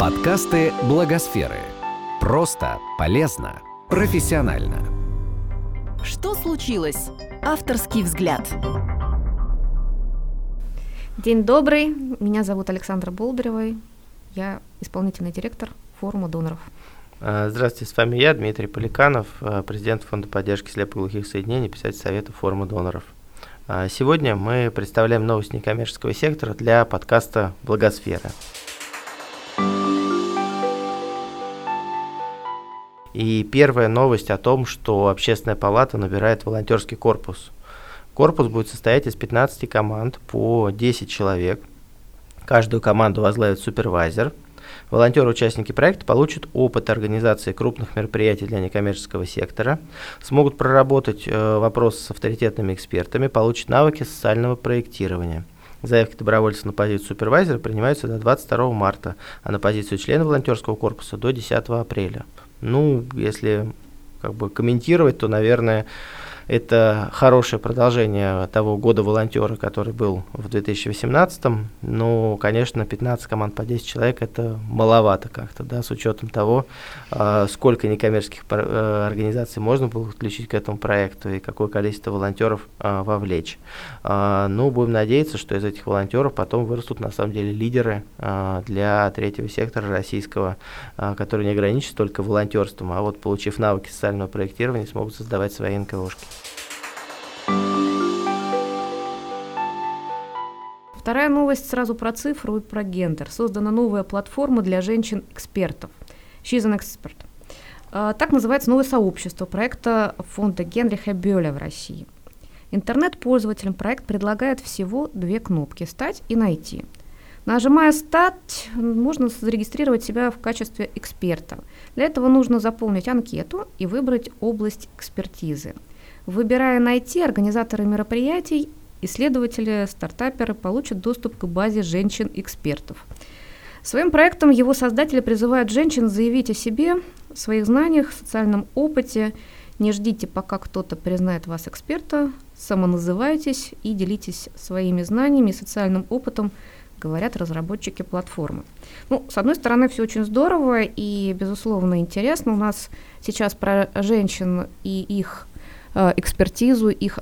Подкасты Благосферы. Просто, полезно, профессионально. Что случилось? Авторский взгляд. День добрый. Меня зовут Александра Болдырева. Я исполнительный директор форума доноров. А, здравствуйте, с вами я, Дмитрий Поликанов, а, президент Фонда поддержки слепоглухих соединений, писатель Совета форума доноров. А, сегодня мы представляем новости некоммерческого сектора для подкаста «Благосфера». И первая новость о том, что Общественная палата набирает волонтерский корпус. Корпус будет состоять из 15 команд по 10 человек. Каждую команду возглавит супервайзер. Волонтеры-участники проекта получат опыт организации крупных мероприятий для некоммерческого сектора, смогут проработать э, вопросы с авторитетными экспертами, получат навыки социального проектирования. Заявки добровольцев на позицию супервайзера принимаются до 22 марта, а на позицию члена волонтерского корпуса до 10 апреля. Ну, если как бы комментировать, то, наверное, это хорошее продолжение того года волонтера, который был в 2018. Но, конечно, 15 команд по 10 человек это маловато как-то, да, с учетом того, э, сколько некоммерческих э, организаций можно было подключить к этому проекту и какое количество волонтеров э, вовлечь. Э, ну, будем надеяться, что из этих волонтеров потом вырастут на самом деле лидеры для третьего сектора российского, который не ограничится только волонтерством, а вот получив навыки социального проектирования, смогут создавать свои НКОшки. Вторая новость сразу про цифру и про гендер. Создана новая платформа для женщин-экспертов. She's an expert. А, так называется новое сообщество проекта фонда Генриха Бёля в России. Интернет-пользователям проект предлагает всего две кнопки «Стать» и «Найти». Нажимая «Стать», можно зарегистрировать себя в качестве эксперта. Для этого нужно заполнить анкету и выбрать область экспертизы – Выбирая «Найти», организаторы мероприятий, исследователи, стартаперы получат доступ к базе женщин-экспертов. Своим проектом его создатели призывают женщин заявить о себе, своих знаниях, социальном опыте. Не ждите, пока кто-то признает вас эксперта, самоназывайтесь и делитесь своими знаниями и социальным опытом, говорят разработчики платформы. Ну, с одной стороны, все очень здорово и, безусловно, интересно. У нас сейчас про женщин и их экспертизу, их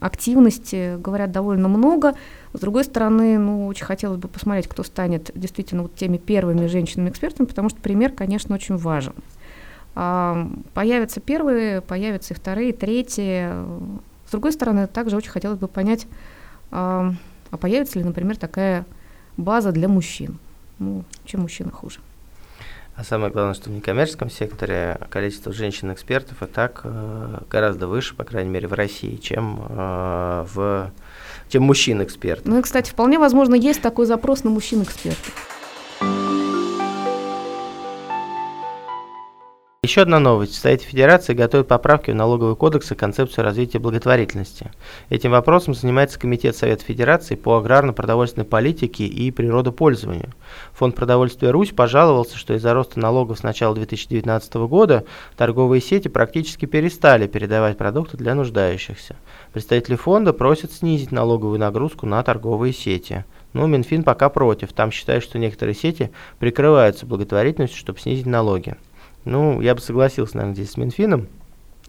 активности говорят довольно много. С другой стороны, ну, очень хотелось бы посмотреть, кто станет действительно вот теми первыми женщинами-экспертами, потому что пример, конечно, очень важен. А, появятся первые, появятся и вторые, третьи. С другой стороны, также очень хотелось бы понять, а, а появится ли, например, такая база для мужчин. Ну, чем мужчина хуже. А самое главное, что в некоммерческом секторе количество женщин-экспертов и так э, гораздо выше, по крайней мере, в России, чем э, в чем мужчин-экспертов. Ну и, кстати, вполне возможно, есть такой запрос на мужчин-экспертов. Еще одна новость. В Совете Федерации готовят поправки в налоговый кодекс и концепцию развития благотворительности. Этим вопросом занимается Комитет Совета Федерации по аграрно-продовольственной политике и природопользованию. Фонд продовольствия «Русь» пожаловался, что из-за роста налогов с начала 2019 года торговые сети практически перестали передавать продукты для нуждающихся. Представители фонда просят снизить налоговую нагрузку на торговые сети. Но Минфин пока против. Там считают, что некоторые сети прикрываются благотворительностью, чтобы снизить налоги. Ну, я бы согласился, наверное, здесь с Минфином,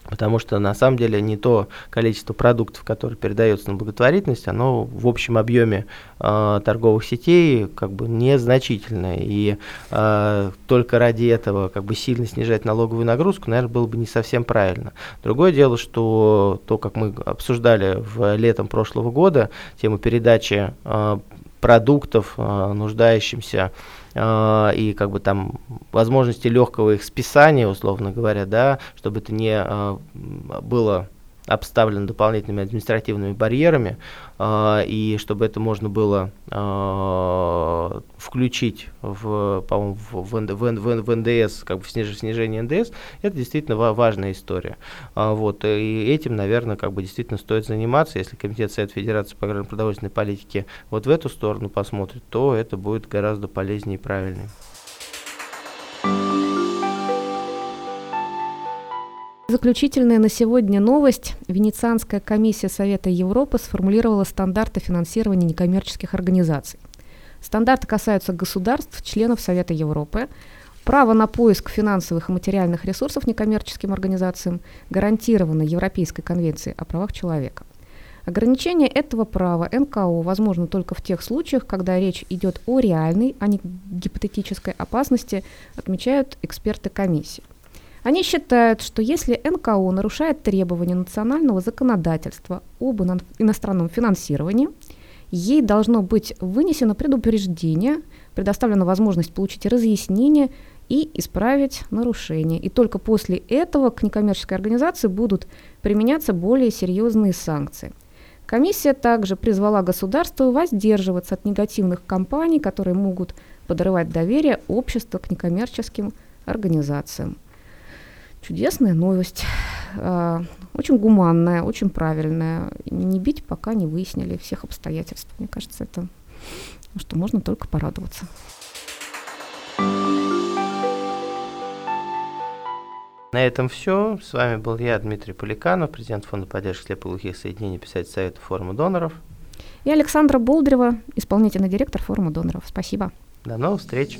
потому что на самом деле не то количество продуктов, которые передается на благотворительность, оно в общем объеме э, торговых сетей как бы незначительное. И э, только ради этого как бы сильно снижать налоговую нагрузку, наверное, было бы не совсем правильно. Другое дело, что то, как мы обсуждали в летом прошлого года, тему передачи э, продуктов э, нуждающимся э, и как бы там возможности легкого их списания, условно говоря, да, чтобы это не э, было обставлен дополнительными административными барьерами, э, и чтобы это можно было э, включить в, по-моему, в, в, в, в НДС, как бы в сниж, снижение НДС, это действительно важная история. А, вот, и этим, наверное, как бы действительно стоит заниматься. Если Комитет Совета Федерации по аграрно-продовольственной политике вот в эту сторону посмотрит, то это будет гораздо полезнее и правильнее. Заключительная на сегодня новость. Венецианская комиссия Совета Европы сформулировала стандарты финансирования некоммерческих организаций. Стандарты касаются государств, членов Совета Европы. Право на поиск финансовых и материальных ресурсов некоммерческим организациям гарантировано Европейской конвенцией о правах человека. Ограничение этого права НКО возможно только в тех случаях, когда речь идет о реальной, а не гипотетической опасности, отмечают эксперты комиссии. Они считают, что если НКО нарушает требования национального законодательства об иностранном финансировании, ей должно быть вынесено предупреждение, предоставлена возможность получить разъяснение и исправить нарушение. И только после этого к некоммерческой организации будут применяться более серьезные санкции. Комиссия также призвала государство воздерживаться от негативных кампаний, которые могут подрывать доверие общества к некоммерческим организациям. Чудесная новость, э, очень гуманная, очень правильная. Не бить, пока не выяснили всех обстоятельств. Мне кажется, это что можно только порадоваться. На этом все. С вами был я, Дмитрий Поликанов, президент Фонда поддержки слепоглухих соединений, писатель Совета форума доноров. И Александра Болдрева, исполнительный директор форума доноров. Спасибо. До новых встреч.